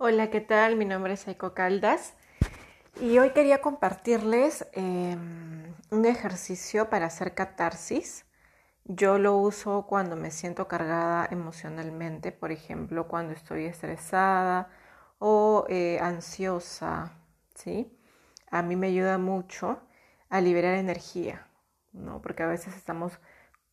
Hola, ¿qué tal? Mi nombre es Aiko Caldas y hoy quería compartirles em, un ejercicio para hacer catarsis. Yo lo uso cuando me siento cargada emocionalmente, por ejemplo, cuando estoy estresada o eh, ansiosa, ¿sí? A mí me ayuda mucho a liberar energía, ¿no? Porque a veces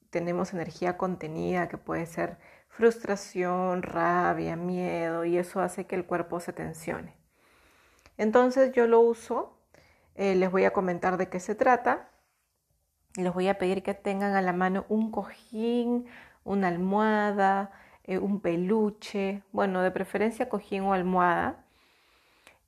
tenemos energía contenida que puede ser frustración, rabia, miedo y eso hace que el cuerpo se tensione. Entonces yo lo uso, eh, les voy a comentar de qué se trata, les voy a pedir que tengan a la mano un cojín, una almohada, eh, un peluche, bueno, de preferencia cojín o almohada.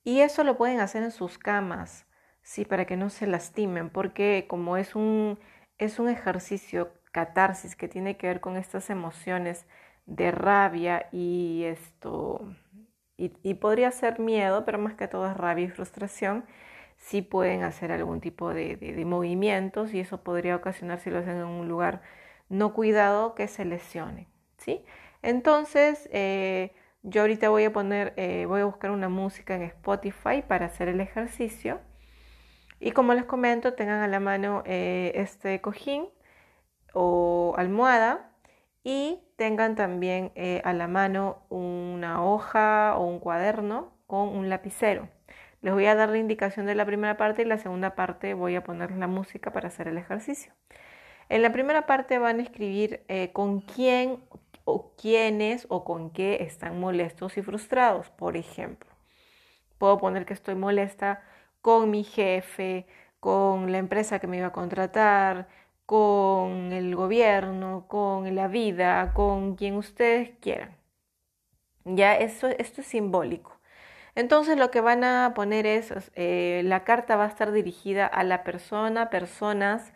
Y eso lo pueden hacer en sus camas, sí, para que no se lastimen, porque como es un, es un ejercicio catarsis que tiene que ver con estas emociones de rabia y esto, y, podría ser miedo, pero más que todo es rabia y frustración, sí pueden hacer algún tipo de, movimientos y eso podría ocasionar, si lo hacen en un lugar no cuidado, que se lesione, ¿sí? Entonces, eh, yo ahorita voy a poner, eh, voy a buscar una música en Spotify para hacer el ejercicio. Y como les comento, tengan a la mano eh, este cojín o almohada y tengan también eh, a la mano una hoja o un cuaderno con un lapicero. Les voy a dar la indicación de la primera parte y la segunda parte voy a poner la música para hacer el ejercicio. En la primera parte van a escribir eh, con quién o quiénes o con qué están molestos y frustrados. Por ejemplo, puedo poner que estoy molesta con mi jefe, con la empresa que me iba a contratar, con el gobierno, con la vida, con quien ustedes quieran. Ya, eso, esto es simbólico. Entonces lo que van a poner es, eh, la carta va a estar dirigida a la persona, personas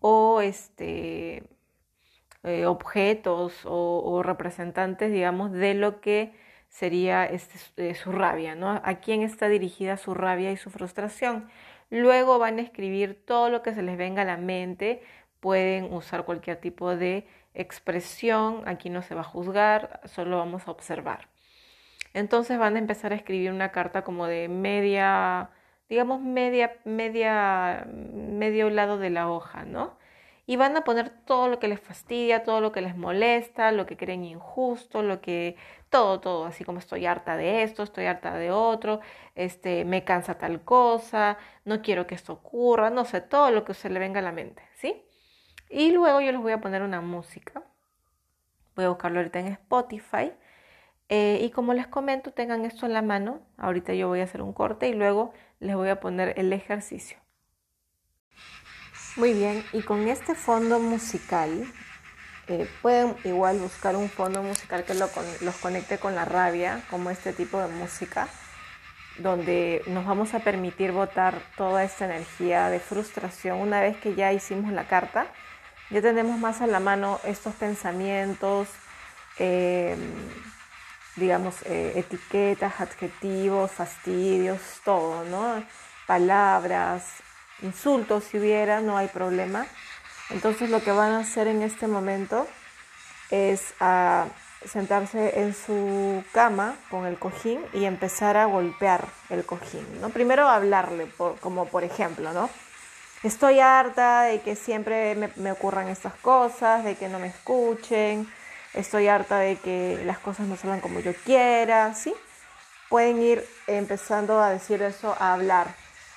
o este, eh, objetos o, representantes, digamos, de lo que sería este, eh, su rabia, ¿no? A quién está dirigida su rabia y su frustración. Luego van a escribir todo lo que se les venga a la mente, pueden usar cualquier tipo de expresión, aquí no se va a juzgar, solo vamos a observar. Entonces van a empezar a escribir una carta como de media, digamos media, media, medio lado de la hoja, ¿no? Y van a poner todo lo que les fastidia, todo lo que les molesta, lo que creen injusto, lo que, todo, todo, así como estoy harta de esto, estoy harta de otro, este, me cansa tal cosa, no quiero que esto ocurra, no sé, todo lo que se le venga a la mente. Y luego yo les voy a poner una música. Voy a buscarlo ahorita en Spotify. Eh, y como les comento, tengan esto en la mano. Ahorita yo voy a hacer un corte y luego les voy a poner el ejercicio. Muy bien, y con este fondo musical, eh, pueden igual buscar un fondo musical que los conecte con la rabia, como este tipo de música, donde nos vamos a permitir botar toda esta energía de frustración una vez que ya hicimos la carta ya tenemos más a la mano estos pensamientos, em, digamos, eh, etiquetas, adjetivos, fastidios, todo, ¿no? Palabras, insultos si hubiera, no hay problema. Entonces lo que van a hacer en este momento es a sentarse en su cama con el cojín y empezar a golpear el cojín, ¿no? Primero hablarle, como por ejemplo, ¿no? Estoy harta de que siempre me, ocurran estas cosas, de que no me escuchen, estoy harta de que las cosas no salgan como yo quiera, ¿sí? Pueden ir empezando a decir eso, a hablar.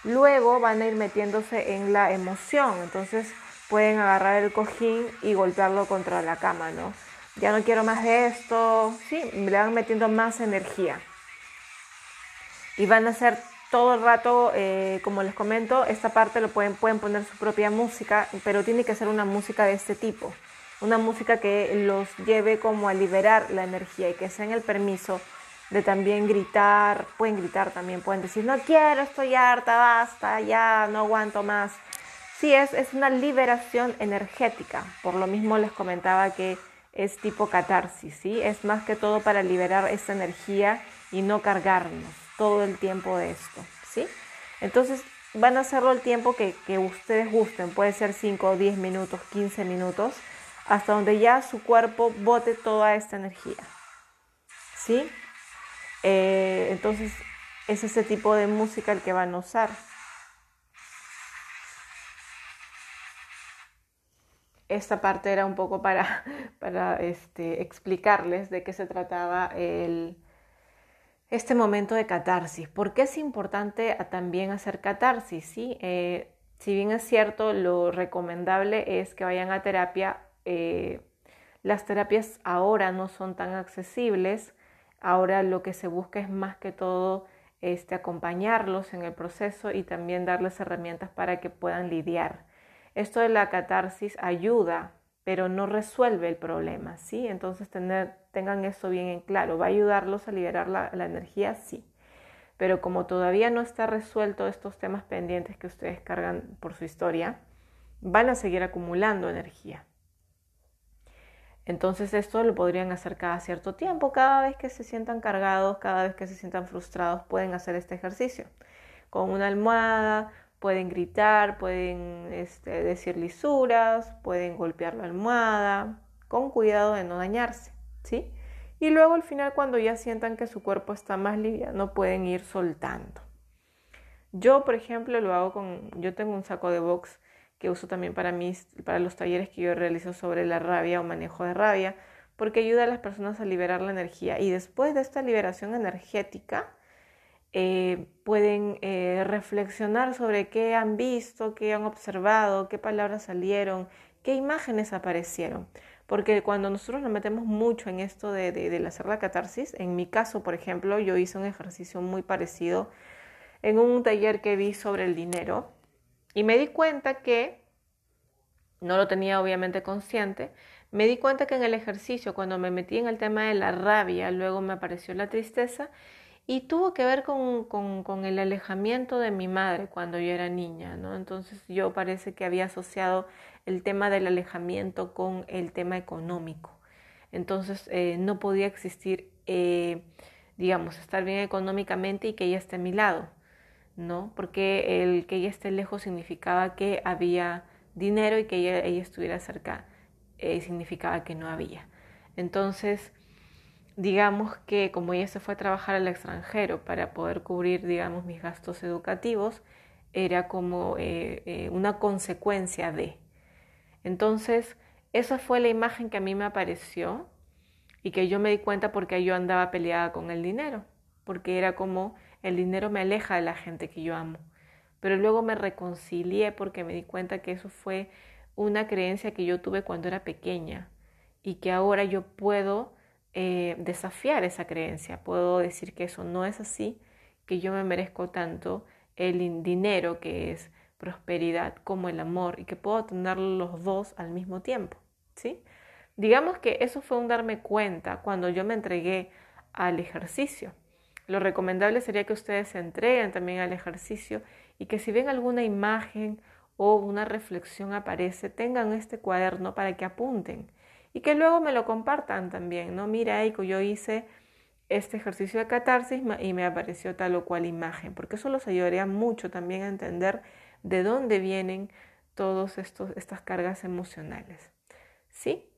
Luego van a ir metiéndose en la emoción, entonces pueden agarrar el cojín y golpearlo contra la cama, ¿no? Ya no quiero más de esto, sí, le van metiendo más energía. Y van a hacer todo el rato, eh, como les comento, esta parte lo pueden, pueden poner su propia música, pero tiene que ser una música de este tipo, una música que los lleve como a liberar la energía y que sean el permiso de también gritar, pueden gritar también, pueden decir, no quiero, estoy harta, basta, ya, no aguanto más. Sí, es, es una liberación energética, por lo mismo les comentaba que es tipo catarsis, ¿sí? Es más que todo para liberar esta energía y no cargarnos todo el tiempo de esto, ¿sí? Entonces van a hacerlo el tiempo que, ustedes gusten, puede ser 5, 10 minutos, 15 minutos, hasta donde ya su cuerpo bote toda esta energía, ¿sí? Eh, entonces es ese tipo de música el que van a usar. Esta parte era un poco para, para este, explicarles de qué se trataba el, este momento de catarsis. ¿Por qué es importante también hacer catarsis? ¿sí? Eh, si bien es cierto, lo recomendable es que vayan a terapia. Eh, las terapias ahora no son tan accesibles. Ahora lo que se busca es más que todo este, acompañarlos en el proceso y también darles herramientas para que puedan lidiar. Esto de la catarsis ayuda, pero no resuelve el problema, ¿sí? Entonces tengan eso bien en claro. ¿Va a ayudarlos a liberar la, la energía? Sí. Pero como todavía no está resuelto estos temas pendientes que ustedes cargan por su historia, van a seguir acumulando energía. Entonces esto lo podrían hacer cada cierto tiempo, cada vez que se sientan cargados, cada vez que se sientan frustrados, pueden hacer este ejercicio. Con una almohada, pueden gritar, pueden este, decir lisuras, pueden golpear la almohada, con cuidado de no dañarse, ¿sí? Y luego al final cuando ya sientan que su cuerpo está más liviano, pueden ir soltando. Yo, por ejemplo, lo hago con, yo tengo un saco de box que uso también para, mis, para los talleres que yo realizo sobre la rabia o manejo de rabia, porque ayuda a las personas a liberar la energía. Y después de esta liberación energética, eh, pueden eh, reflexionar sobre qué han visto, qué han observado, qué palabras salieron, qué imágenes aparecieron. Porque cuando nosotros nos metemos mucho en esto de, de hacer la catarsis, en mi caso, por ejemplo, yo hice un ejercicio muy parecido en un taller que vi sobre el dinero y me di cuenta que, no lo tenía obviamente consciente, me di cuenta que en el ejercicio, cuando me metí en el tema de la rabia, luego me apareció la tristeza y tuvo que ver con, con, el alejamiento de mi madre cuando yo era niña, ¿no? Entonces yo parece que había asociado el tema del alejamiento con el tema económico. Entonces eh, no podía existir, eh, digamos, estar bien económicamente y que ella esté a mi lado. ¿no? Porque el que ella esté lejos significaba que había dinero y que ella, estuviera cerca eh, significaba que no había. Entonces, digamos que como ella se fue a trabajar al extranjero para poder cubrir, digamos, mis gastos educativos, era como eh, eh, una consecuencia de. Entonces, esa fue la imagen que a mí me apareció y que yo me di cuenta porque yo andaba peleada con el dinero, porque era como el dinero me aleja de la gente que yo amo. Pero luego me reconcilié porque me di cuenta que eso fue una creencia que yo tuve cuando era pequeña y que ahora yo puedo eh, desafiar esa creencia. Puedo decir que eso no es así, que yo me merezco tanto el dinero que es prosperidad como el amor y que puedo tener los dos al mismo tiempo, ¿sí? Digamos que eso fue un darme cuenta cuando yo me entregué al ejercicio. Lo recomendable sería que ustedes se entreguen también al ejercicio y que si ven alguna imagen o una reflexión aparece, tengan este cuaderno para que apunten y que luego me lo compartan también, ¿no? Mira, Eiko, yo hice este ejercicio de catarsis y me apareció tal o cual imagen, porque eso los ayudaría mucho también a entender de dónde vienen todas estas cargas emocionales. ¿Sí?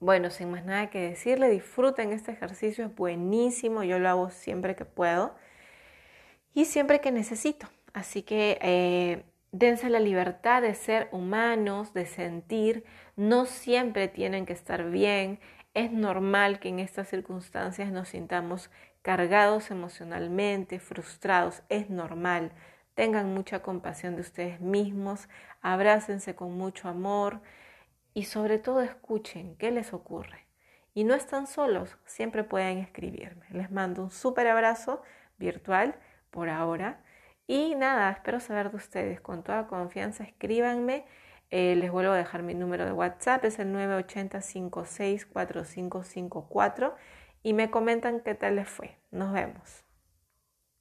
Bueno, sin más nada que decirle, disfruten este ejercicio, es buenísimo, yo lo hago siempre que puedo y siempre que necesito. Así que eh, dense la libertad de ser humanos, de sentir, no siempre tienen que estar bien, es normal que en estas circunstancias nos sintamos cargados emocionalmente, frustrados, es normal. Tengan mucha compasión de ustedes mismos, abrácense con mucho amor y sobre todo escuchen qué les ocurre. Y no están solos, siempre pueden escribirme. Les mando un súper abrazo virtual por ahora. Y nada, espero saber de ustedes. Con toda confianza, escríbanme. Eh, les vuelvo a dejar mi número de WhatsApp, es el 980 564554 y me comentan qué tal les fue. Nos vemos.